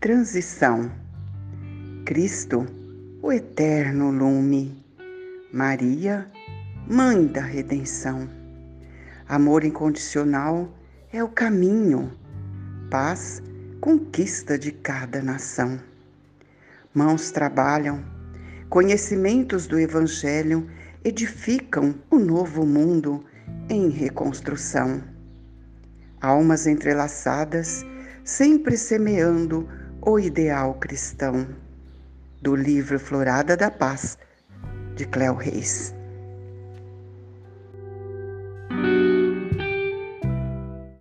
Transição. Cristo, o eterno lume. Maria, Mãe da redenção. Amor incondicional é o caminho. Paz, conquista de cada nação. Mãos trabalham, conhecimentos do Evangelho edificam o novo mundo em reconstrução. Almas entrelaçadas, sempre semeando o ideal cristão. Do livro Florada da Paz, de Cléo Reis.